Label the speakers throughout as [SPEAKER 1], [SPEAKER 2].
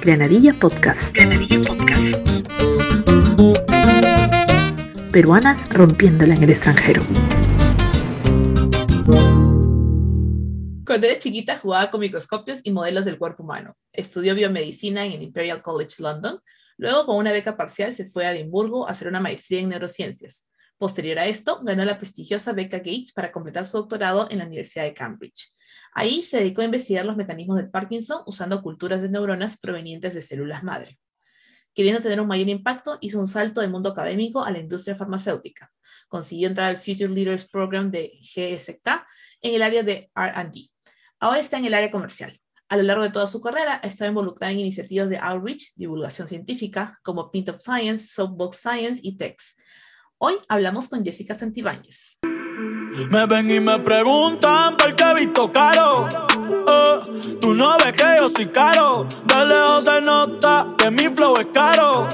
[SPEAKER 1] Granadilla Podcast. Granadilla Podcast. Peruanas rompiéndola en el extranjero.
[SPEAKER 2] Cuando era chiquita jugaba con microscopios y modelos del cuerpo humano. Estudió biomedicina en el Imperial College London. Luego, con una beca parcial, se fue a Edimburgo a hacer una maestría en neurociencias. Posterior a esto, ganó la prestigiosa beca Gates para completar su doctorado en la Universidad de Cambridge. Ahí se dedicó a investigar los mecanismos del Parkinson usando culturas de neuronas provenientes de células madre. Queriendo tener un mayor impacto, hizo un salto del mundo académico a la industria farmacéutica. Consiguió entrar al Future Leaders Program de GSK en el área de RD. Ahora está en el área comercial. A lo largo de toda su carrera ha estado involucrada en iniciativas de outreach, divulgación científica, como Pint of Science, Soapbox Science y TEX. Hoy hablamos con Jessica Santibáñez.
[SPEAKER 3] Me ven y me preguntan por qué he visto caro. Eh, tú no ves que yo soy caro. De lejos se nota que mi flow es caro.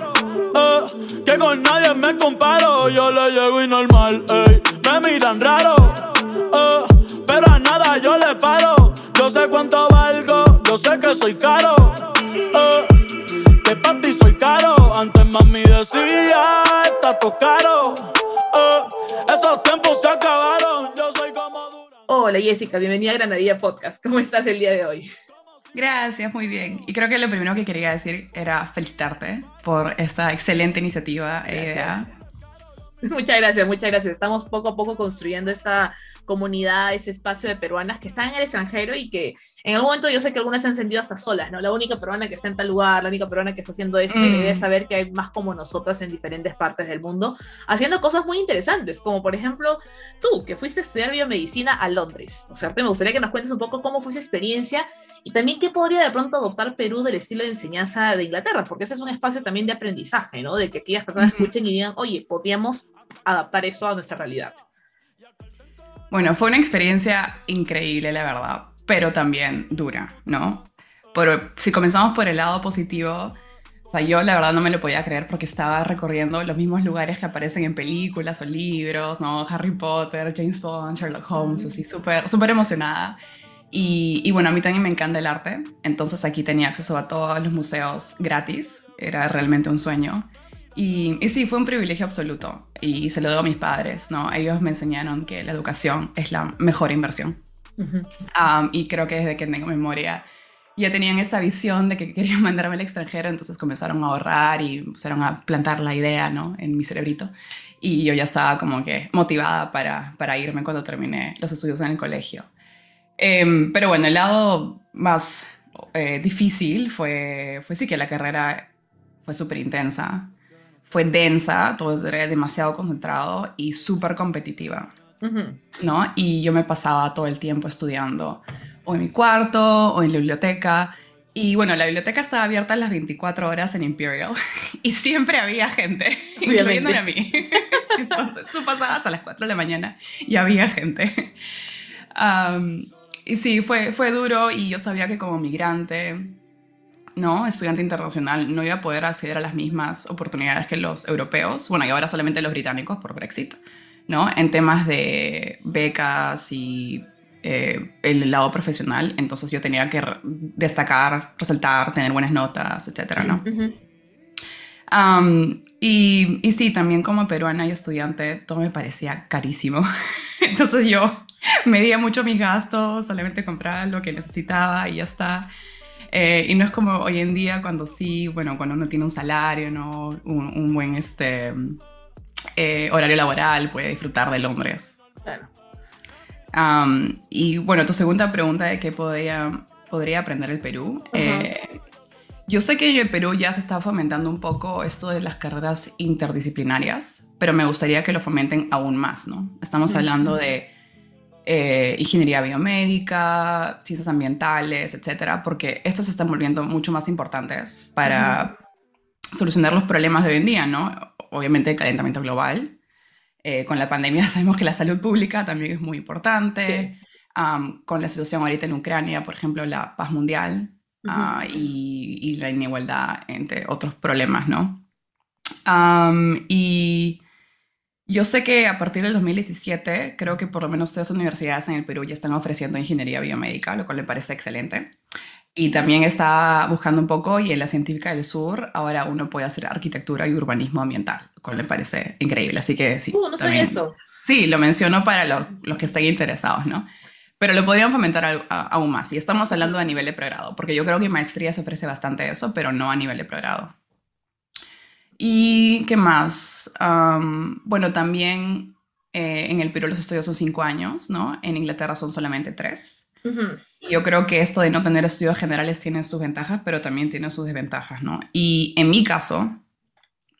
[SPEAKER 3] Eh, que con nadie me comparo. Yo le llego y normal. Me miran raro. Eh, pero a nada yo le paro. Yo sé cuánto valgo. Yo sé que soy caro. que para ti soy caro. Antes mami decía, está todo caro. Se acabaron. Yo soy como dura.
[SPEAKER 2] Hola Jessica, bienvenida a Granadilla Podcast. ¿Cómo estás el día de hoy?
[SPEAKER 4] Gracias, muy bien. Y creo que lo primero que quería decir era felicitarte por esta excelente iniciativa e idea.
[SPEAKER 2] Muchas gracias, muchas gracias. Estamos poco a poco construyendo esta comunidad, ese espacio de peruanas que están en el extranjero y que en algún momento yo sé que algunas se han sentido hasta solas, ¿no? La única peruana que está en tal lugar, la única peruana que está haciendo esto, y la idea es mm. saber que hay más como nosotras en diferentes partes del mundo, haciendo cosas muy interesantes, como por ejemplo tú, que fuiste a estudiar biomedicina a Londres. O sea, me gustaría que nos cuentes un poco cómo fue esa experiencia y también qué podría de pronto adoptar Perú del estilo de enseñanza de Inglaterra, porque ese es un espacio también de aprendizaje, ¿no? De que aquellas personas escuchen y digan, oye, podríamos adaptar esto a nuestra realidad.
[SPEAKER 4] Bueno, fue una experiencia increíble, la verdad, pero también dura, ¿no? Pero si comenzamos por el lado positivo, o sea, yo la verdad no me lo podía creer porque estaba recorriendo los mismos lugares que aparecen en películas o libros, ¿no? Harry Potter, James Bond, Sherlock Holmes, así súper, súper emocionada. Y, y, bueno, a mí también me encanta el arte, entonces aquí tenía acceso a todos los museos gratis, era realmente un sueño. Y, sí, fue un privilegio absoluto y se lo debo a mis padres, ¿no? Ellos me enseñaron que la educación es la mejor inversión. y creo que desde que tengo memoria ya tenían esta visión de que querían mandarme al extranjero, entonces comenzaron a ahorrar y empezaron a plantar la idea, ¿no? En mi cerebrito. Y yo ya estaba como que motivada para, para irme cuando terminé los estudios en el colegio. Em, pero bueno, el lado más eh, difícil fue, fue sí que la carrera fue súper intensa fue densa, todo era demasiado concentrado y súper competitiva, ¿no? Y yo me pasaba todo el tiempo estudiando o en mi cuarto o en la biblioteca. Y bueno, la biblioteca estaba abierta las 24 horas en Imperial y siempre había gente, incluyéndome a mí. Entonces tú pasabas a las 4 de la mañana y había gente. y sí, fue, fue duro y yo sabía que como migrante ¿no? estudiante internacional no iba a poder acceder a las mismas oportunidades que los europeos, bueno, y ahora solamente los británicos por Brexit, ¿no? En temas de becas y eh, el lado profesional, entonces yo tenía que destacar, resaltar, tener buenas notas, etcétera, ¿no? y, y sí, también como peruana y estudiante, todo me parecía carísimo. entonces yo medía mucho mis gastos, solamente compraba lo que necesitaba y ya está. Eh, y no es como hoy en día cuando sí, bueno, cuando uno tiene un salario, ¿no? un, buen este, eh, horario laboral, puede disfrutar de Londres. Claro. y bueno, tu segunda pregunta de qué podría, podría aprender el Perú. Eh, yo sé que en el Perú ya se está fomentando un poco esto de las carreras interdisciplinarias, pero me gustaría que lo fomenten aún más, ¿no? Estamos hablando de eh, ingeniería biomédica, ciencias ambientales, etcétera, porque estas se están volviendo mucho más importantes para solucionar los problemas de hoy en día, ¿no? Obviamente el calentamiento global. Eh, con la pandemia sabemos que la salud pública también es muy importante. con la situación ahorita en Ucrania, por ejemplo, la paz mundial ah, y, la inigualdad, entre otros problemas, ¿no? y Yo sé que a partir del 2017, creo que por lo menos tres universidades en el Perú ya están ofreciendo ingeniería biomédica, lo cual me parece excelente. Y también está buscando un poco, y en la Científica del Sur, ahora uno puede hacer arquitectura y urbanismo ambiental, lo cual me parece increíble. Así que sí.
[SPEAKER 2] Uh, no sabía eso.
[SPEAKER 4] Sí, lo menciono para los que estén interesados, ¿no? Pero lo podrían fomentar aún más. Y estamos hablando a nivel de pregrado, porque yo creo que maestría se ofrece bastante eso, pero no a nivel de pregrado. ¿Y qué más? bueno, también eh, en el Perú los estudios son cinco años, ¿no? En Inglaterra son solamente tres. Yo creo que esto de no tener estudios generales tiene sus ventajas, pero también tiene sus desventajas, ¿no? Y en mi caso,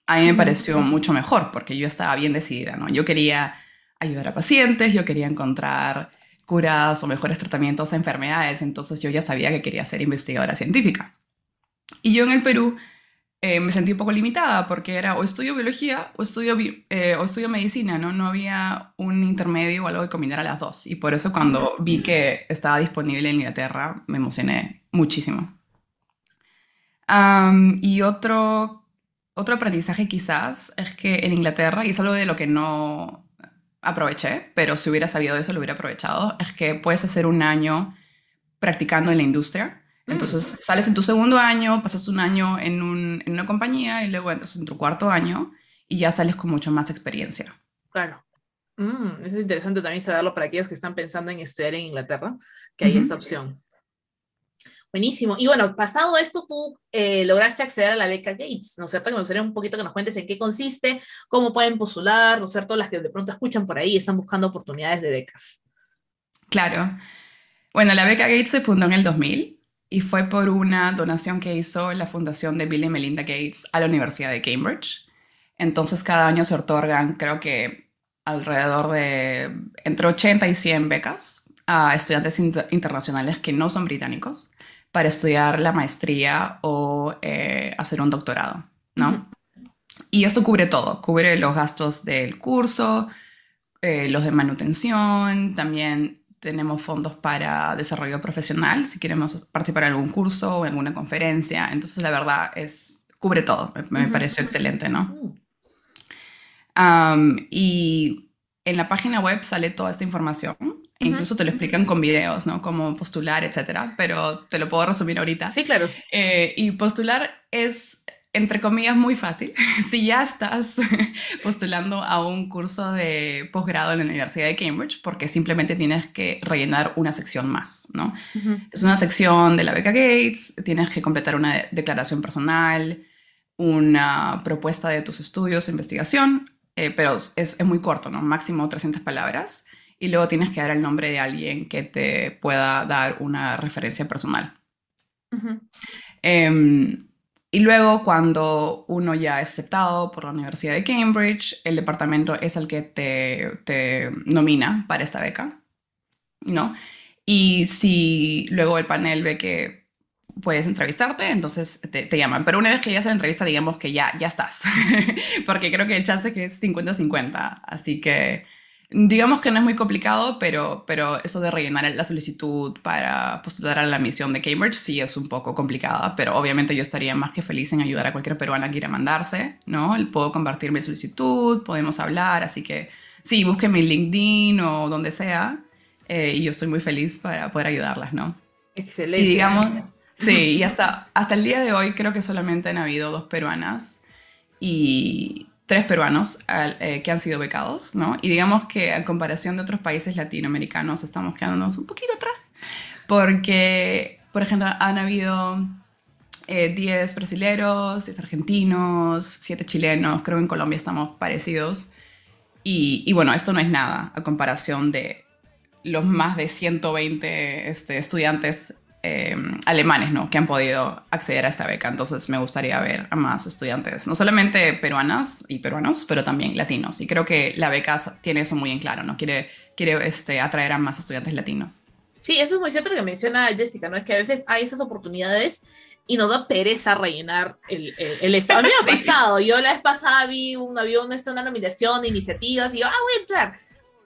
[SPEAKER 4] a mí me pareció mucho mejor porque yo estaba bien decidida, ¿no? Yo quería ayudar a pacientes, yo quería encontrar curas o mejores tratamientos a enfermedades, entonces yo ya sabía que quería ser investigadora científica. Y yo en el Perú eh, me sentí un poco limitada porque era o estudio biología o estudio, eh, o estudio medicina, ¿no? No había un intermedio o algo que combinara las dos. Y por eso cuando vi que estaba disponible en Inglaterra, me emocioné muchísimo. y otro, otro aprendizaje quizás es que en Inglaterra, y es algo de lo que no aproveché, pero si hubiera sabido eso lo hubiera aprovechado, es que puedes hacer un año practicando en la industria Mm. Entonces sales en tu segundo año, pasas un año en, una compañía y luego entras en tu cuarto año y ya sales con mucha más experiencia.
[SPEAKER 2] Claro. Mm, es interesante también saberlo para aquellos que están pensando en estudiar en Inglaterra, que hay esa opción. Buenísimo. Y bueno, pasado esto, tú eh, lograste acceder a la beca Gates, ¿no es cierto? Que me gustaría un poquito que nos cuentes en qué consiste, cómo pueden postular, ¿no es cierto? Las que de pronto escuchan por ahí están buscando oportunidades de becas.
[SPEAKER 4] Claro. Bueno, la beca Gates se fundó en el 2000 y fue por una donación que hizo la fundación de Bill y Melinda Gates a la Universidad de Cambridge. Entonces cada año se otorgan, creo que alrededor de entre 80 y 100 becas a estudiantes internacionales que no son británicos para estudiar la maestría o eh, hacer un doctorado, ¿no? Y esto cubre todo, cubre los gastos del curso, eh, los de manutención, también tenemos fondos para desarrollo profesional, si queremos participar en algún curso o en alguna conferencia. Entonces, la verdad es, cubre todo. Me, pareció excelente, ¿no? Uh. y en la página web sale toda esta información. Incluso te lo explican con videos, ¿no? Cómo postular, etcétera. Pero te lo puedo resumir ahorita.
[SPEAKER 2] Sí, claro.
[SPEAKER 4] Eh, y postular es entre comillas, muy fácil. si ya estás postulando a un curso de posgrado en la Universidad de Cambridge, porque simplemente tienes que rellenar una sección más, ¿no? Es una sección de la beca Gates, tienes que completar una declaración personal, una propuesta de tus estudios, investigación, eh, pero es, es, muy corto, ¿no? Máximo 300 palabras. Y luego tienes que dar el nombre de alguien que te pueda dar una referencia personal. Y luego cuando uno ya es aceptado por la Universidad de Cambridge, el departamento es el que te, te nomina para esta beca, ¿no? Y si luego el panel ve que puedes entrevistarte, entonces te, te, llaman. Pero una vez que ya se entrevista, digamos que ya, ya estás, porque creo que el chance es que es 50-50, así que digamos que no es muy complicado, pero, pero eso de rellenar la solicitud para postular a la misión de Cambridge sí es un poco complicada, pero obviamente yo estaría más que feliz en ayudar a cualquier peruana que quiera mandarse, ¿no? Puedo compartir mi solicitud, podemos hablar, así que sí, busquen mi LinkedIn o donde sea, eh, y yo estoy muy feliz para poder ayudarlas, ¿no?
[SPEAKER 2] Excelente.
[SPEAKER 4] Y digamos, sí, y hasta, hasta el día de hoy creo que solamente han habido dos peruanas y tres peruanos eh, que han sido becados, ¿no? Y digamos que a comparación de otros países latinoamericanos estamos quedándonos un poquito atrás, porque, por ejemplo, han habido 10 eh, brasileros, 10 argentinos, 7 chilenos, creo que en Colombia estamos parecidos. Y, y, bueno, esto no es nada a comparación de los más de 120 este, estudiantes Em, alemanes, ¿no? Que han podido acceder a esta beca. Entonces me gustaría ver a más estudiantes, no solamente peruanas y peruanos, pero también latinos. Y creo que la beca tiene eso muy en claro, ¿no? Quiere, quiere este, atraer a más estudiantes latinos.
[SPEAKER 2] Sí, eso es muy cierto lo que menciona Jessica, ¿no? Es que a veces hay esas oportunidades y nos da pereza rellenar el, el, estado. A mí me ha pasado, yo la vez pasada vi un avión, una nominación iniciativas y yo, ah, voy a entrar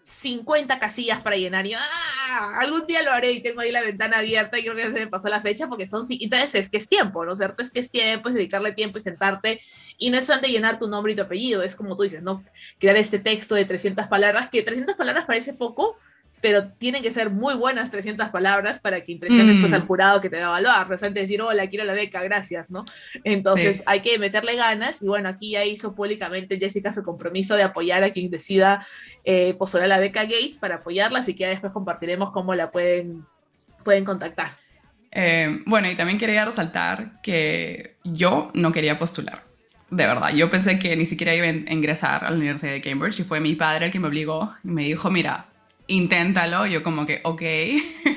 [SPEAKER 2] 50 casillas para llenar. Y yo, ¡ah! Algún día lo haré y tengo ahí la ventana abierta y creo que se me pasó la fecha porque son. Entonces es que es tiempo, ¿no es cierto? Es que es tiempo, es dedicarle tiempo y sentarte. Y no es solamente llenar tu nombre y tu apellido, es como tú dices, ¿no? Crear este texto de 300 palabras, que 300 palabras parece poco, pero tienen que ser muy buenas 300 palabras para que impresiones pues, al
[SPEAKER 4] Mm.
[SPEAKER 2] jurado que te va a evaluar. No es solamente decir, hola, quiero la beca, gracias, ¿no? Entonces
[SPEAKER 4] Sí.
[SPEAKER 2] hay que meterle ganas. Y bueno, aquí ya hizo públicamente Jessica su compromiso de apoyar a quien decida eh, postular la beca Gates para apoyarla, así que ya después compartiremos cómo la pueden, pueden contactar.
[SPEAKER 4] Eh, bueno, y también quería resaltar que yo no quería postular. De verdad, yo pensé que ni siquiera iba a in- ingresar a la Universidad de Cambridge y fue mi padre el que me obligó y me dijo, mira, inténtalo. Yo como que, ok,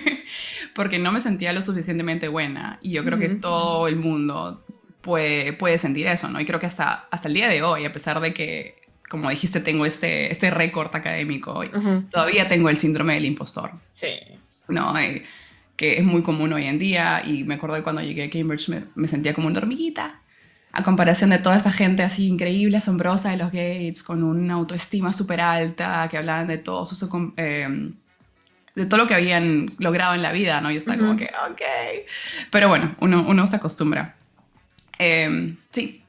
[SPEAKER 4] porque no me sentía lo suficientemente buena y yo creo que todo el mundo puede, puede sentir eso, ¿no? Y creo que hasta, hasta el día de hoy, a pesar de que, como dijiste, tengo este, este récord académico, todavía tengo el síndrome del impostor.
[SPEAKER 2] Sí.
[SPEAKER 4] ¿no? Eh, que es muy común hoy en día y me acuerdo de cuando llegué a Cambridge me, me sentía como una hormiguita a comparación de toda esta gente así increíble, asombrosa de los Gates, con una autoestima súper alta, que hablaban de todo, sus, eh, de todo lo que habían logrado en la vida, ¿no? Y está como
[SPEAKER 2] Ujú.
[SPEAKER 4] que, ok. Pero bueno, uno, uno se acostumbra. Eh, sí,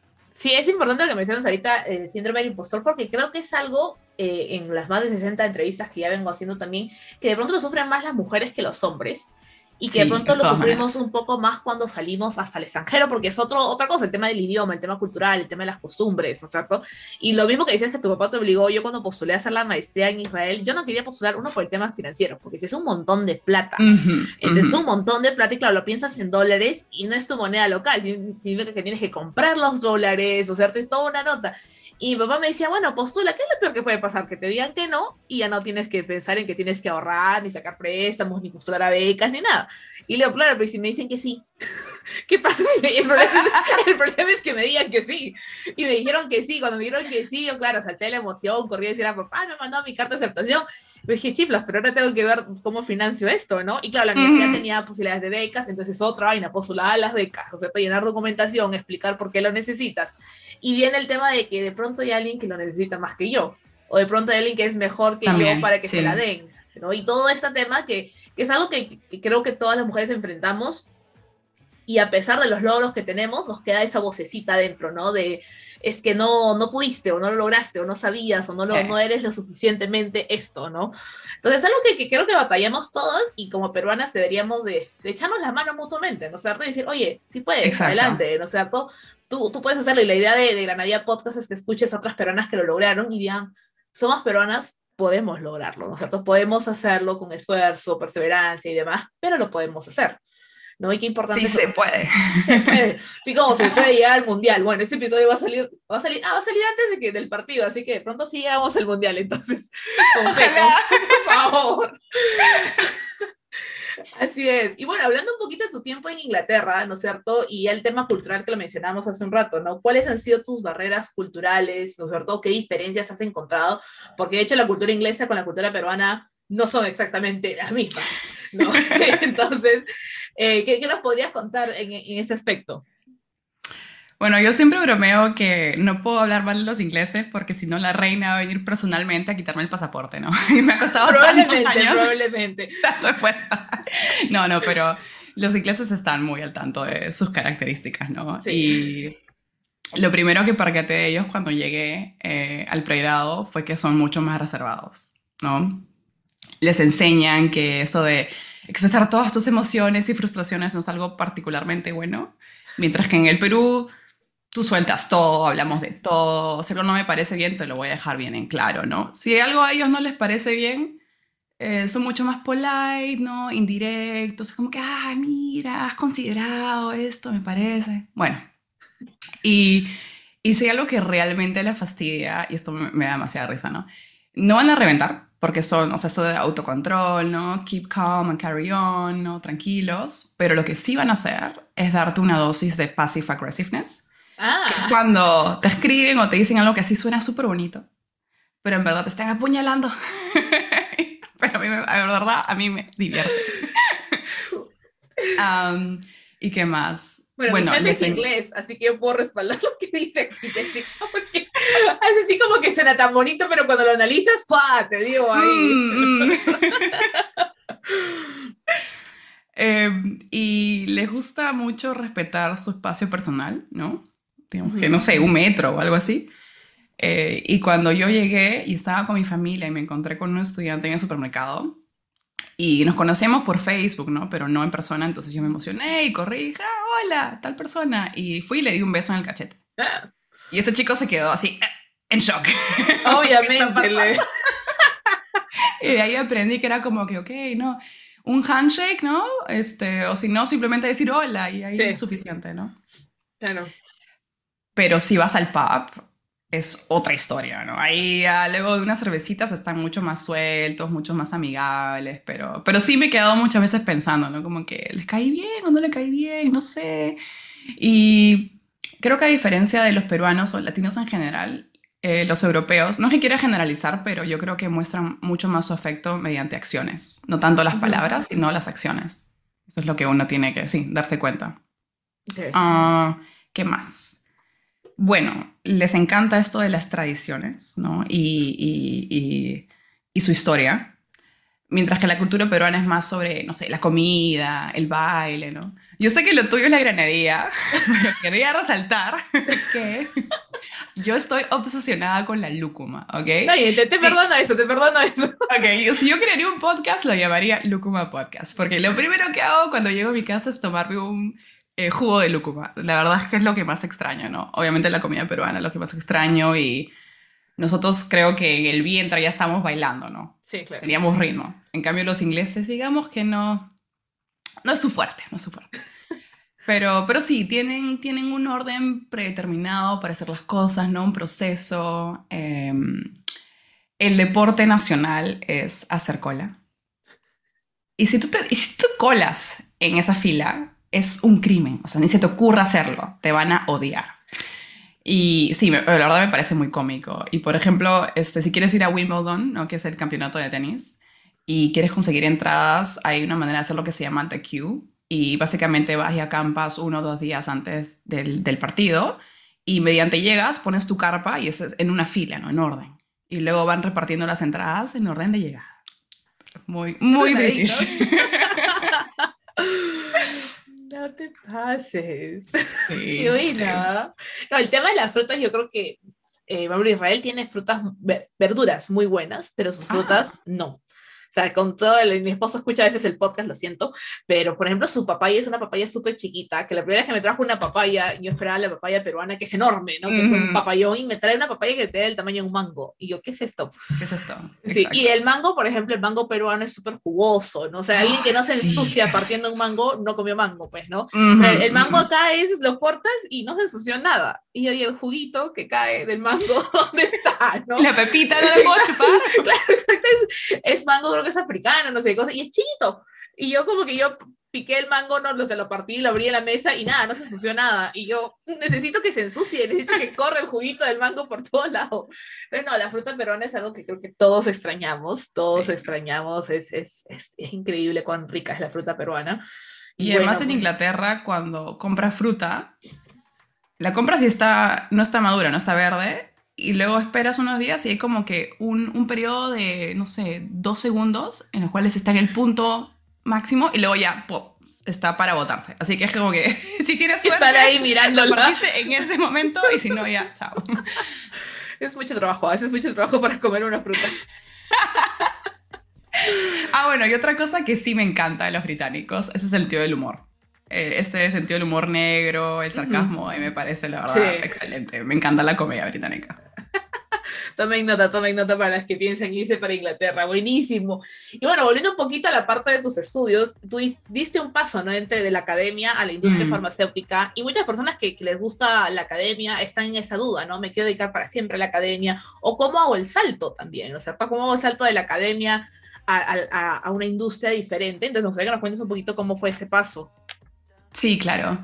[SPEAKER 2] Sí, es importante lo que mencionas ahorita, el síndrome del impostor, porque creo que es algo eh, en las más de 60 entrevistas que ya vengo haciendo también, que de pronto lo sufren más las mujeres que los hombres. Y que
[SPEAKER 4] Sí,
[SPEAKER 2] de pronto lo sufrimos
[SPEAKER 4] maneras.
[SPEAKER 2] un poco más cuando salimos hasta el extranjero, porque es otro, otra cosa, el tema del idioma, el tema cultural, el tema de las costumbres, ¿no es cierto? Y lo mismo que decías que tu papá te obligó, yo cuando postulé a hacer la maestría en Israel, yo no quería postular uno por el tema financiero, porque es un montón de plata.
[SPEAKER 4] Ujú,
[SPEAKER 2] Entonces,
[SPEAKER 4] ujú.
[SPEAKER 2] un montón de plata y claro, lo piensas en dólares y no es tu moneda local, significa que tienes que comprar los dólares, o sea, es toda una nota. Y mi papá me decía, bueno, postula, ¿qué es lo peor que puede pasar? Que te digan que no y ya no tienes que pensar en que tienes que ahorrar, ni sacar préstamos, ni postular a becas, ni nada. Y le digo, claro, pero ¿y si me dicen que sí, ¿qué pasa si me... el, problema es, el problema es que me digan que sí? Y me dijeron que sí, cuando me dijeron que sí, yo claro, salté la emoción, corrí a decir a papá, me mandó mi carta de aceptación. Me dije, chiflas, pero ahora tengo que ver cómo financio esto, ¿no? Y claro, la universidad tenía posibilidades de becas, entonces otra vaina, postular a las becas, o sea, llenar documentación, explicar por qué lo necesitas. Y viene el tema de que de pronto hay alguien que lo necesita más que yo, o de pronto hay alguien que es mejor que yo
[SPEAKER 4] También,
[SPEAKER 2] para que se la den, ¿no? Y todo este tema que, que es algo que, que creo que todas las mujeres enfrentamos, y a pesar de los logros que tenemos, nos queda esa vocecita dentro, ¿no? De es que no, no pudiste, o no lo lograste, o no sabías, o no, lo,
[SPEAKER 4] Sí.
[SPEAKER 2] no eres lo suficientemente esto, ¿no? Entonces es algo que, que creo que batallamos todas y como peruanas deberíamos de, de echarnos la mano mutuamente, ¿no es cierto? Y decir, oye, sí puedes,
[SPEAKER 4] Exacto.
[SPEAKER 2] adelante, ¿no es cierto? Tú, tú puedes hacerlo y la idea de, de Granadilla Podcast es que escuches a otras peruanas que lo lograron y digan, somos peruanas, podemos lograrlo, ¿no es cierto? Podemos hacerlo con esfuerzo, perseverancia y demás, pero lo podemos hacer. ¿No? Y qué importante
[SPEAKER 4] Sí se puede.
[SPEAKER 2] se puede. Sí, como se puede llegar al mundial. Bueno, este episodio va a salir, va a salir, ah, va a salir antes de que, del partido, así que de pronto sí llegamos al mundial, entonces, con fe,
[SPEAKER 4] Ojalá.
[SPEAKER 2] con- por favor. Así es. Y bueno, hablando un poquito de tu tiempo en Inglaterra, ¿no es cierto? Y el tema cultural que lo mencionamos hace un rato, ¿no? ¿Cuáles han sido tus barreras culturales, ¿no es cierto? ¿Qué diferencias has encontrado? Porque de hecho la cultura inglesa con la cultura peruana no son exactamente las mismas, ¿no? Entonces, eh, ¿qué, qué nos podrías contar en, en ese aspecto?
[SPEAKER 4] Bueno, yo siempre bromeo que no puedo hablar mal de los ingleses porque si no la reina va a venir personalmente a quitarme el pasaporte, ¿no? Y me ha costado tantos
[SPEAKER 2] Probablemente,
[SPEAKER 4] años
[SPEAKER 2] probablemente.
[SPEAKER 4] No, no, pero los ingleses están muy al tanto de sus características, ¿no?
[SPEAKER 2] Sí.
[SPEAKER 4] Y lo primero que parqueté de ellos cuando llegué eh, al pregrado fue que son mucho más reservados, ¿no? Les enseñan que eso de expresar todas tus emociones y frustraciones no es algo particularmente bueno, mientras que en el Perú tú sueltas todo, hablamos de todo, si algo no me parece bien, te lo voy a dejar bien en claro, ¿no? Si algo a ellos no les parece bien, eh, son mucho más polite, ¿no? Indirectos, como que, ay, mira, has considerado esto, me parece. Bueno, y, y si hay algo que realmente les fastidia, y esto me, me da demasiada risa, ¿no? No van a reventar, porque son, o sea, eso de autocontrol, ¿no? Keep calm and carry on, ¿no? Tranquilos, pero lo que sí van a hacer es darte una dosis de passive aggressiveness, que es
[SPEAKER 2] Ah,
[SPEAKER 4] cuando te escriben o te dicen algo que así suena súper bonito, pero en verdad te están apuñalando. pero a mí, me- a verdad, a mí me divierte. Am, ¿Y qué más?
[SPEAKER 2] bueno, mi jefe
[SPEAKER 4] les
[SPEAKER 2] es
[SPEAKER 4] en-
[SPEAKER 2] inglés, así que yo puedo respaldar lo que dice aquí, Jessica, porque Es así como que suena tan bonito, pero cuando lo analizas. Te digo ahí.
[SPEAKER 4] Mm, mm. Em, y les gusta mucho respetar su espacio personal, ¿no? Digamos que, no sé, un metro o algo así. Eh, y cuando yo llegué y estaba con mi familia y me encontré con un estudiante en el supermercado, y nos conocíamos por Facebook, ¿no? Pero no en persona, entonces yo me emocioné y corrí y dije, ah, hola, tal persona. Y fui y le di un beso en el cachete.
[SPEAKER 2] Ah,
[SPEAKER 4] Y este chico se quedó así, en shock.
[SPEAKER 2] Obviamente.
[SPEAKER 4] Y de ahí aprendí que era como que, ok, no, un handshake, ¿no? Este, o si no, simplemente decir hola y ahí
[SPEAKER 2] Sí.
[SPEAKER 4] es suficiente, ¿no?
[SPEAKER 2] Claro.
[SPEAKER 4] Pero si vas al pub, es otra historia, ¿no? Ahí ya luego de unas cervecitas están mucho más sueltos, mucho más amigables, pero, pero sí me he quedado muchas veces pensando, ¿no? Como que les caí bien o no le caí bien, no sé. Y creo que a diferencia de los peruanos o latinos en general, eh, los europeos, no es que quiera generalizar, pero yo creo que muestran mucho más su afecto mediante acciones, no tanto las palabras, sino las acciones. Eso es lo que uno tiene que, sí, darse cuenta. Ah, ¿Qué más? Bueno, les encanta esto de las tradiciones, ¿no? Y, y- y- y su historia. Mientras que la cultura peruana es más sobre, no sé, la comida, el baile, ¿no? Yo sé que lo tuyo es la granadilla, pero quería resaltar que yo estoy obsesionada con la lúcuma, ¿ok?
[SPEAKER 2] Oye, te, te perdono eso, te perdono eso.
[SPEAKER 4] Ok, si yo crearía un podcast, lo llamaría Lúcuma Podcast. Porque lo primero que hago cuando llego a mi casa es tomarme un eh, jugo de lúcuma. La verdad es que es lo que más extraño, ¿no? Obviamente la comida peruana es lo que más extraño y nosotros creo que en el vientre ya estamos bailando, ¿no?
[SPEAKER 2] Sí, claro.
[SPEAKER 4] Teníamos ritmo. En cambio los ingleses, digamos que no, no es su fuerte, no es su fuerte. Pero, pero sí, tienen, tienen un orden predeterminado para hacer las cosas, ¿no? Un proceso. eh, el deporte nacional es hacer cola. Y si, tú te, y si tú colas en esa fila, es un crimen. O sea, ni se te ocurra hacerlo. Te van a odiar. Y sí, la verdad me parece muy cómico. Y por ejemplo, este, si quieres ir a Wimbledon, ¿no? que es el campeonato de tenis, y quieres conseguir entradas, hay una manera de hacer lo que se llama the queue. Y básicamente vas y acampas uno o dos días antes del, del partido. Y mediante llegas, pones tu carpa y es en una fila, ¿no? En orden. Y luego van repartiendo las entradas en orden de llegada. Muy, muy british.
[SPEAKER 2] No te pases.
[SPEAKER 4] Sí,
[SPEAKER 2] Qué buena. No, el tema de las frutas, yo creo que eh, Israel tiene frutas, ver- verduras muy buenas, pero sus
[SPEAKER 4] Ah.
[SPEAKER 2] frutas no. O sea, con todo, el- mi esposo escucha a veces el podcast, lo siento, pero por ejemplo, su papaya es una papaya súper chiquita, que la primera vez que me trajo una papaya, yo esperaba la papaya peruana, que es enorme, ¿no? Que es un papayón, y me trae una papaya que da el tamaño de un mango. Y yo, ¿qué es esto?
[SPEAKER 4] ¿Qué es esto?
[SPEAKER 2] Sí,
[SPEAKER 4] Exacto.
[SPEAKER 2] y el mango, por ejemplo, el mango peruano es súper jugoso, ¿no? O sea, alguien que no se
[SPEAKER 4] Sí.
[SPEAKER 2] ensucia partiendo un mango, no comió mango, pues, ¿no?
[SPEAKER 4] Ujú,
[SPEAKER 2] Pero el, el mango acá es, lo cortas y no se ensució nada. Y ahí el juguito que cae del mango, ¿dónde está? ¿no?
[SPEAKER 4] La pepita no la puedo chupar.
[SPEAKER 2] Claro, exacto, es, es mango, creo que es africano, no sé qué cosa, y es chiquito. Y yo como que yo piqué el mango, no lo, se lo partí, lo abrí en la mesa y nada, no se ensució nada. Y yo necesito que se ensucie, necesito que corra el juguito del mango por todos lados. Pero no, la fruta peruana es algo que creo que todos extrañamos, todos
[SPEAKER 4] Sí.
[SPEAKER 2] extrañamos, es, es, es, es increíble cuán rica es la fruta peruana.
[SPEAKER 4] Y además
[SPEAKER 2] bueno,
[SPEAKER 4] en Inglaterra, cuando compras fruta, la compras y está, no está madura, no está verde, y luego esperas unos días y hay como que un, un periodo de, no sé, dos segundos en los cuales está en el punto máximo y luego ya ¡pum! está para botarse. Así que es como que si tienes suerte,
[SPEAKER 2] Estar ahí
[SPEAKER 4] lo
[SPEAKER 2] mirándola.
[SPEAKER 4] partiste en ese momento y si no, ya, chao.
[SPEAKER 2] Es mucho trabajo, a veces es mucho trabajo para comer una fruta.
[SPEAKER 4] Ah, bueno, y otra cosa que sí me encanta de los británicos es el sentido del humor. Eh, Este sentido del humor negro, el sarcasmo, me parece la verdad
[SPEAKER 2] Sí.
[SPEAKER 4] excelente. Me encanta la comedia británica.
[SPEAKER 2] Tomen nota, tomen nota para las que piensan irse para Inglaterra. Buenísimo. Y bueno, volviendo un poquito a la parte de tus estudios, tú dis- diste un paso, ¿no? Entre de la academia a la industria
[SPEAKER 4] Mm.
[SPEAKER 2] farmacéutica y muchas personas que, que les gusta la academia están en esa duda, ¿no? Me quiero dedicar para siempre a la academia o cómo hago el salto también, ¿no? O sea, ¿cómo hago el salto de la academia a- a una industria diferente? Entonces, me gustaría que nos cuentes un poquito cómo fue ese paso.
[SPEAKER 4] Sí, claro.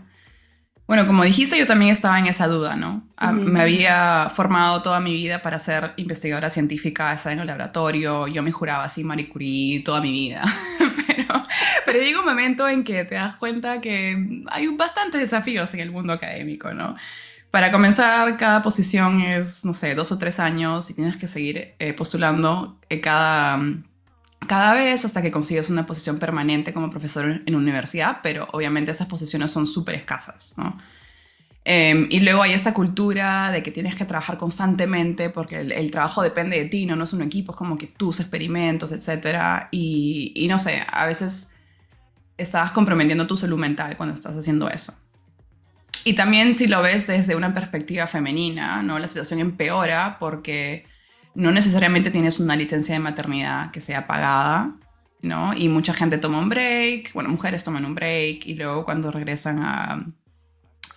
[SPEAKER 4] Bueno, como dijiste, yo también estaba en esa duda, ¿no? Ah. Me había formado toda mi vida para ser investigadora científica, estar en el laboratorio, yo me juraba así Marie Curie toda mi vida. pero, pero llega un momento en que te das cuenta que hay bastantes desafíos en el mundo académico, ¿no? Para comenzar, cada posición es, no sé, dos o tres años y tienes que seguir eh, postulando eh, cada, cada vez hasta que consigues una posición permanente como profesor en, universidad, pero obviamente esas posiciones son súper escasas. Em, y luego hay esta cultura de que tienes que trabajar constantemente porque el, trabajo depende de ti, ¿no? no es un equipo, es como que tus experimentos, etc. Y, y, no sé, a veces estás comprometiendo tu salud mental cuando estás haciendo eso. Y también si lo ves desde una perspectiva femenina, ¿no? La situación empeora porque no necesariamente tienes una licencia de maternidad que sea pagada, ¿no? Y mucha gente toma un break, bueno, mujeres toman un break y luego cuando regresan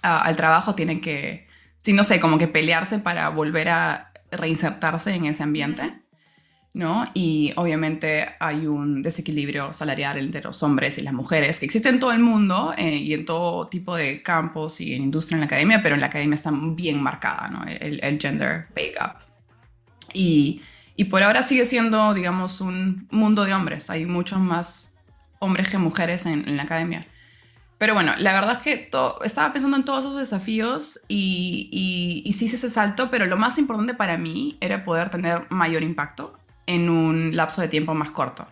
[SPEAKER 4] al trabajo tienen que, sí, no sé, como que pelearse para volver a reinsertarse en ese ambiente, ¿no? Y obviamente hay un desequilibrio salarial entre los hombres y las mujeres que existe en todo el mundo eh, y en todo tipo de campos y en industria, en la academia, pero en la academia está bien marcada, ¿no? El, gender pay gap. Y, y por ahora sigue siendo, digamos, un mundo de hombres. Hay muchos más hombres que mujeres en, en la academia. Pero bueno, la verdad es que estaba pensando en todos esos desafíos y, y, y sí hice ese salto, pero lo más importante para mí era poder tener mayor impacto en un lapso de tiempo más corto.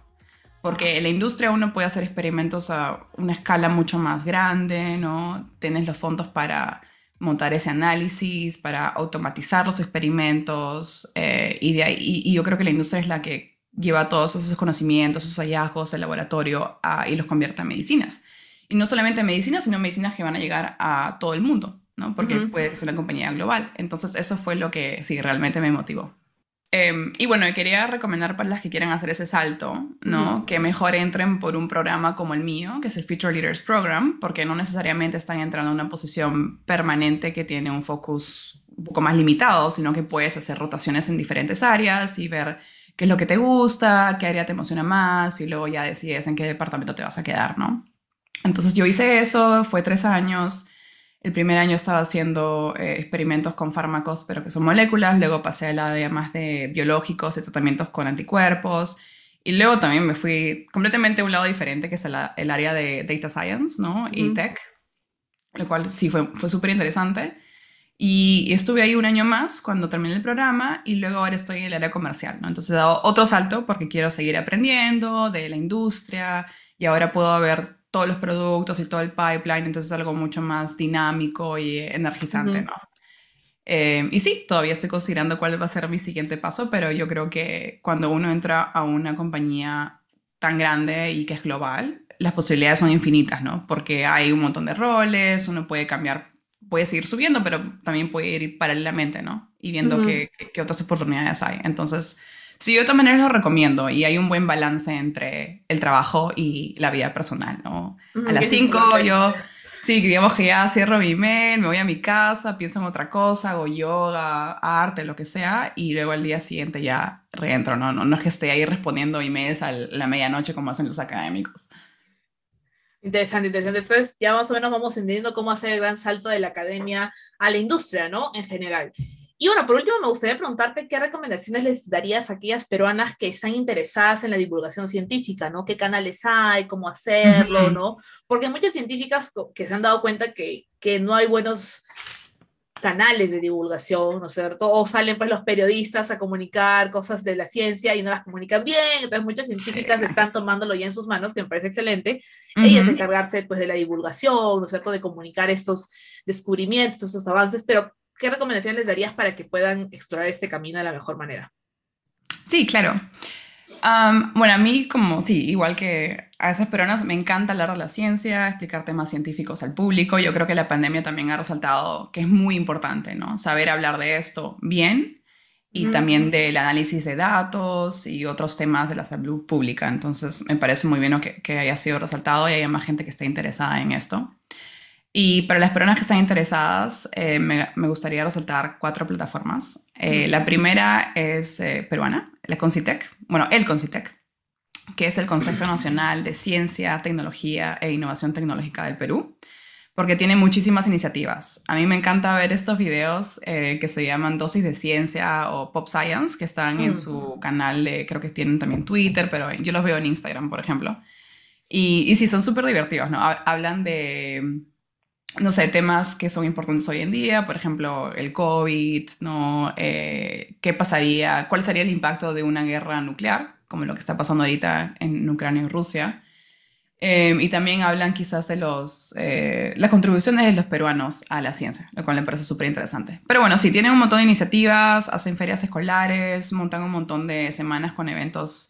[SPEAKER 4] Porque en la industria uno puede hacer experimentos a una escala mucho más grande, ¿no? Tienes los fondos para montar ese análisis, para automatizar los experimentos eh, y, de ahí, y, yo creo que la industria es la que lleva todos esos conocimientos, esos hallazgos del laboratorio y los convierte en medicinas. Y no solamente medicinas, sino medicinas que van a llegar a todo el mundo, ¿no? Porque puede ser una compañía global. Entonces, eso fue lo que sí, realmente me motivó. Em, y bueno, quería recomendar para las que quieran hacer ese salto, ¿no? Que mejor entren por un programa como el mío, que es el Future Leaders Program, porque no necesariamente están entrando en una posición permanente que tiene un focus un poco más limitado, sino que puedes hacer rotaciones en diferentes áreas y ver qué es lo que te gusta, qué área te emociona más y luego ya decides en qué departamento te vas a quedar, ¿no? Entonces yo hice eso, fue tres años. El primer año estaba haciendo eh, experimentos con fármacos, pero que son moléculas. Luego pasé al área más de biológicos y tratamientos con anticuerpos. Y luego también me fui completamente a un lado diferente, que es el, área de data science, ¿no? Y tech, lo cual sí fue, fue súper interesante. Y, estuve ahí un año más cuando terminé el programa y luego ahora estoy en el área comercial, ¿no? Entonces he dado otro salto porque quiero seguir aprendiendo de la industria y ahora puedo ver todos los productos y todo el pipeline, entonces es algo mucho más dinámico y energizante, ¿no? Eh, y sí, todavía estoy considerando cuál va a ser mi siguiente paso, pero yo creo que cuando uno entra a una compañía tan grande y que es global, las posibilidades son infinitas, ¿no? Porque hay un montón de roles, uno puede cambiar, puede seguir subiendo, pero también puede ir paralelamente, ¿no? Y viendo qué, qué, otras oportunidades hay. Entonces, Sí, yo de todas maneras lo recomiendo y hay un buen balance entre el trabajo y la vida personal, ¿no? a las 5 yo, sí, digamos que ya cierro mi email, me voy a mi casa, pienso en otra cosa, hago yoga, arte, lo que sea, y luego al día siguiente ya reentro, ¿no? No, no es que esté ahí respondiendo emails a la medianoche como hacen los académicos.
[SPEAKER 2] Interesante, interesante. Entonces ya más o menos vamos entendiendo cómo hacer el gran salto de la academia a la industria, ¿no? En general. Y bueno, por último, me gustaría preguntarte qué recomendaciones les darías a aquellas peruanas que están interesadas en la divulgación científica, ¿no? ¿Qué canales hay? ¿Cómo hacerlo? ¿no? Porque hay muchas científicas que se han dado cuenta que, que no hay buenos canales de divulgación, ¿no es cierto? O salen pues los periodistas a comunicar cosas de la ciencia y no las comunican bien, entonces muchas científicas están tomándolo ya en sus manos, que me parece excelente, ellas encargarse pues de la divulgación, ¿no es cierto? De comunicar estos descubrimientos, estos avances, pero ¿qué recomendaciones les darías para que puedan explorar este camino de la mejor manera?
[SPEAKER 4] Sí, claro. bueno, a mí como, sí, igual que a esas personas, me encanta hablar de la ciencia, explicar temas científicos al público. Yo creo que la pandemia también ha resaltado que es muy importante, ¿no? Saber hablar de esto bien y también del análisis de datos y otros temas de la salud pública. Entonces, me parece muy bien que, que haya sido resaltado y haya más gente que esté interesada en esto. Y para las personas que están interesadas, eh, me, me, gustaría resaltar cuatro plataformas. Eh, la primera es eh, peruana, la Concitec, bueno, el Concitec, que es el Consejo Nacional de Ciencia, Tecnología e Innovación Tecnológica del Perú, porque tiene muchísimas iniciativas. A mí me encanta ver estos videos que se llaman Dosis de Ciencia o Pop Science, que están en su canal, de, creo que tienen también Twitter, pero yo los veo en Instagram, por ejemplo. Y, y sí, son súper divertidos, ¿no? Hablan de no sé, temas que son importantes hoy en día, por ejemplo, el COVID, ¿no? Eh, ¿Qué pasaría? ¿Cuál sería el impacto de una guerra nuclear, como lo que está pasando ahorita en Ucrania y Rusia? Eh, y también hablan quizás de los, eh, las contribuciones de los peruanos a la ciencia, lo cual me parece súper interesante. Pero bueno, sí, tienen un montón de iniciativas, hacen ferias escolares, montan un montón de semanas con eventos.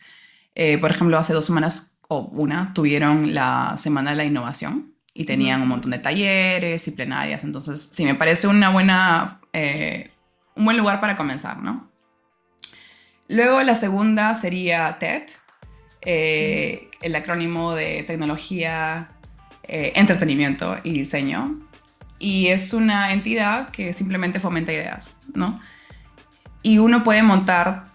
[SPEAKER 4] por ejemplo, hace dos semanas o una tuvieron la Semana de la Innovación, y tenían un montón de talleres y plenarias. Entonces, sí, me parece una buena, eh, un buen lugar para comenzar, ¿no? Luego la segunda sería TED, eh, el acrónimo de tecnología, eh, entretenimiento y diseño. Y es una entidad que simplemente fomenta ideas, ¿no? Y uno puede montar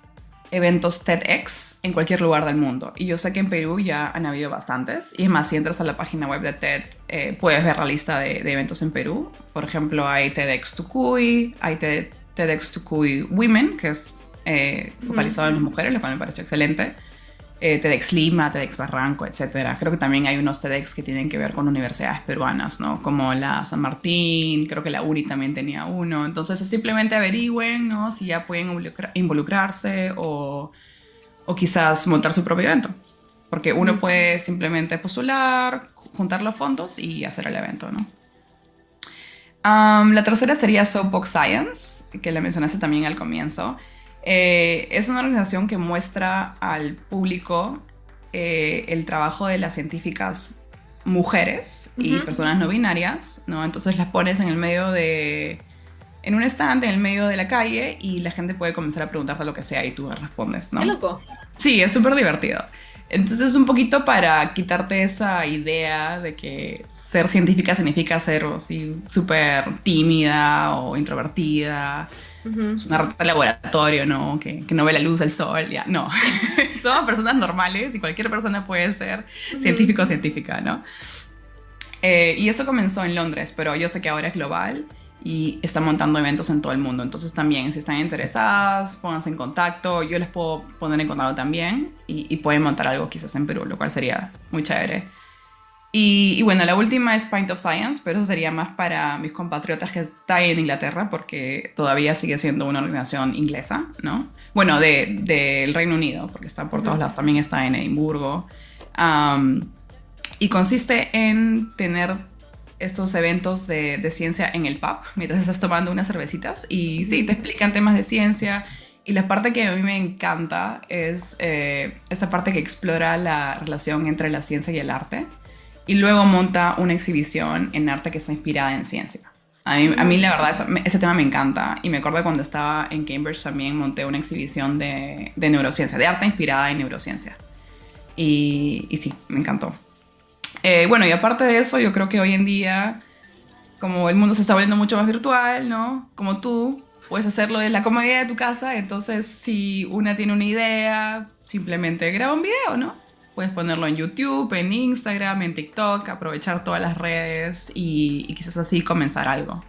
[SPEAKER 4] eventos TEDx en cualquier lugar del mundo. Y yo sé que en Perú ya han habido bastantes. Y es más, si entras a la página web de TED, eh, puedes ver la lista de, eventos en Perú. Por ejemplo, hay TEDx Tucuy, hay TEDx Tucuy Women, que es eh, focalizado en las mujeres, lo cual me parece excelente eh, TEDx Lima, TEDx Barranco, etc. Creo que también hay unos TEDx que tienen que ver con universidades peruanas, ¿no? Como la San Martín, creo que la UNI también tenía uno. Entonces simplemente averigüen, ¿no? Si ya pueden involucrarse o, o quizás montar su propio evento. Porque uno puede simplemente postular, juntar los fondos y hacer el evento, ¿no? la tercera sería Soapbox Science, que le mencionaste también al comienzo. Eh, es una organización que muestra al público eh, el trabajo de las científicas mujeres y personas no binarias, ¿no? Entonces las pones en el medio de... en un stand en el medio de la calle y la gente puede comenzar a preguntarte lo que sea y tú respondes, ¿no?
[SPEAKER 2] Qué loco.
[SPEAKER 4] Sí, es súper divertido. Entonces, un poquito para quitarte esa idea de que ser científica significa ser así súper tímida o introvertida. Es una rata de laboratorio, ¿no? Que, que, no ve la luz del sol, ya. No. Somos personas normales y cualquier persona puede ser científico o científica, ¿no? Eh, y esto comenzó en Londres, pero yo sé que ahora es global y está montando eventos en todo el mundo. Entonces también, si están interesadas, pónganse en contacto. Yo les puedo poner en contacto también y, pueden montar algo quizás en Perú, lo cual sería muy chévere. Y, bueno, la última es Pint of Science, pero eso sería más para mis compatriotas que están en Inglaterra, porque todavía sigue siendo una organización inglesa, ¿no? Bueno, del de, Reino Unido, porque está por todos lados, también está en Edimburgo. y consiste en tener estos eventos de, ciencia en el pub, mientras estás tomando unas cervecitas. Y sí, te explican temas de ciencia. Y la parte que a mí me encanta es eh, esta parte que explora la relación entre la ciencia y el arte. Y luego monta una exhibición en arte que está inspirada en ciencia. A mí, a mí la verdad, ese, tema me encanta. Y me acuerdo cuando estaba en Cambridge también monté una exhibición de, de neurociencia, de arte inspirada en neurociencia. Y, y sí, me encantó. Eh, bueno, y aparte de eso, yo creo que hoy en día, como el mundo se está volviendo mucho más virtual, ¿no? Como tú, puedes hacerlo de la comodidad de tu casa, entonces si una tiene una idea, simplemente graba un video, ¿no? Puedes ponerlo en YouTube, en Instagram, en TikTok, aprovechar todas las redes y, quizás así comenzar algo.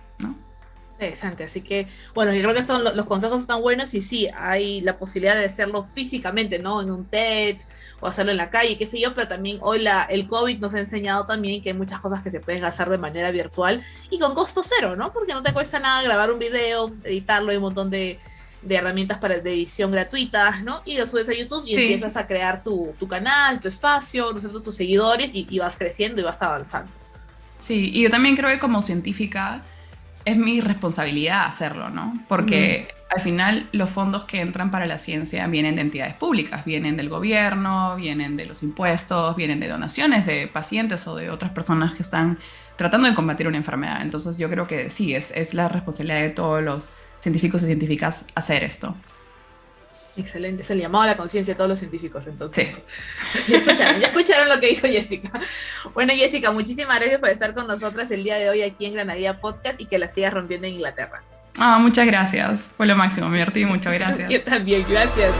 [SPEAKER 2] Interesante, así que bueno, yo creo que son los consejos están buenos y sí, hay la posibilidad de hacerlo físicamente, ¿no? En un TED o hacerlo en la calle, qué sé yo, pero también hoy la, el COVID nos ha enseñado también que hay muchas cosas que se pueden hacer de manera virtual y con costo cero, ¿no? Porque no te cuesta nada grabar un video, editarlo, hay un montón de, de herramientas para de edición gratuitas, ¿no? Y lo subes a YouTube y empiezas a crear tu, tu, canal, tu espacio, ¿no tus seguidores y, y vas creciendo y vas avanzando.
[SPEAKER 4] Sí, y yo también creo que como científica es mi responsabilidad hacerlo, ¿no? Porque al final los fondos que entran para la ciencia vienen de entidades públicas, vienen del gobierno, vienen de los impuestos, vienen de donaciones de pacientes o de otras personas que están tratando de combatir una enfermedad. Entonces yo creo que sí, es, es la responsabilidad de todos los científicos y científicas hacer esto.
[SPEAKER 2] Excelente, es el llamado a la conciencia de todos los científicos, entonces. ya, escucharon, ya escucharon lo que dijo Jessica. Bueno, Jessica, muchísimas gracias por estar con nosotras el día de hoy aquí en Granadilla Podcast y que la sigas rompiendo en Inglaterra.
[SPEAKER 4] Ah, muchas gracias. Fue lo máximo, me divertí, muchas gracias.
[SPEAKER 2] Yo también, gracias.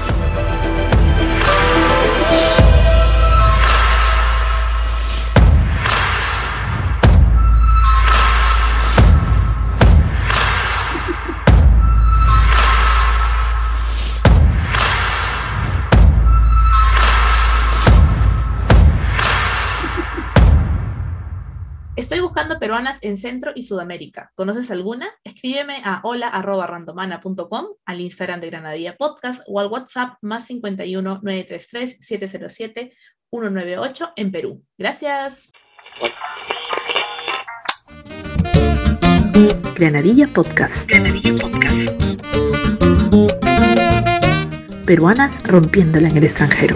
[SPEAKER 2] Peruanas en Centro y Sudamérica. ¿Conoces alguna? Escríbeme a hola.randomana.com, al Instagram de Granadilla Podcast o al WhatsApp más 51 933 707 198 en Perú. Gracias.
[SPEAKER 1] Granadilla Podcast.
[SPEAKER 3] Granadilla Podcast.
[SPEAKER 1] Peruanas rompiéndola en el extranjero.